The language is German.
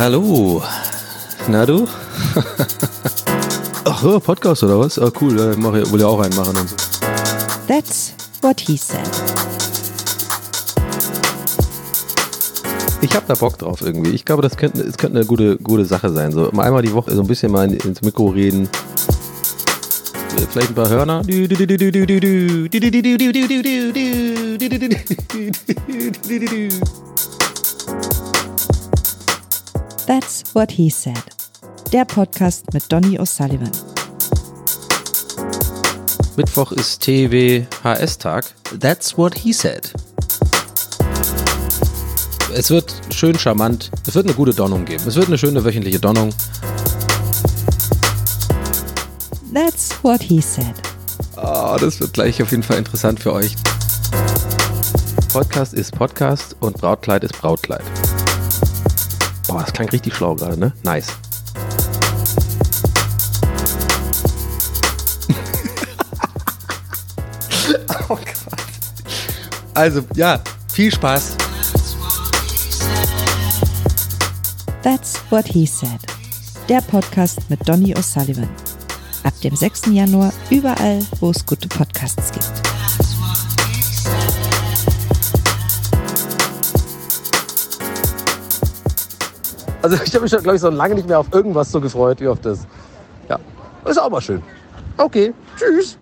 Hallo. Na du? Ach, ja, Podcast oder was? Ah, cool, ja, mach, ich- will ja auch einen machen und so. That's what he said. Ich hab da Bock drauf irgendwie. Ich glaube, das könnte, es könnte eine gute, gute Sache sein. So mal einmal die Woche so ein bisschen mal in- ins Mikro reden. Äh, Vielleicht ein paar Hörner. That's what he said. Der Podcast mit Donny O'Sullivan. Mittwoch ist TWHS-Tag. That's what he said. Es wird schön charmant. Es wird eine gute Donnung geben. Es wird eine schöne wöchentliche Donnung. That's what he said. Ah, das wird gleich auf jeden Fall interessant für euch. Podcast ist Podcast und Brautkleid ist Brautkleid. Boah, das klang richtig schlau gerade, ne? Nice. oh Gott. Also, ja, viel Spaß. That's what he said. Der Podcast mit Donny O'Sullivan. Ab dem 6. Januar überall, wo es gute Podcasts gibt. Also ich habe mich, glaube ich, so lange nicht mehr auf irgendwas so gefreut wie auf das. Ja, ist auch mal schön. Okay, tschüss.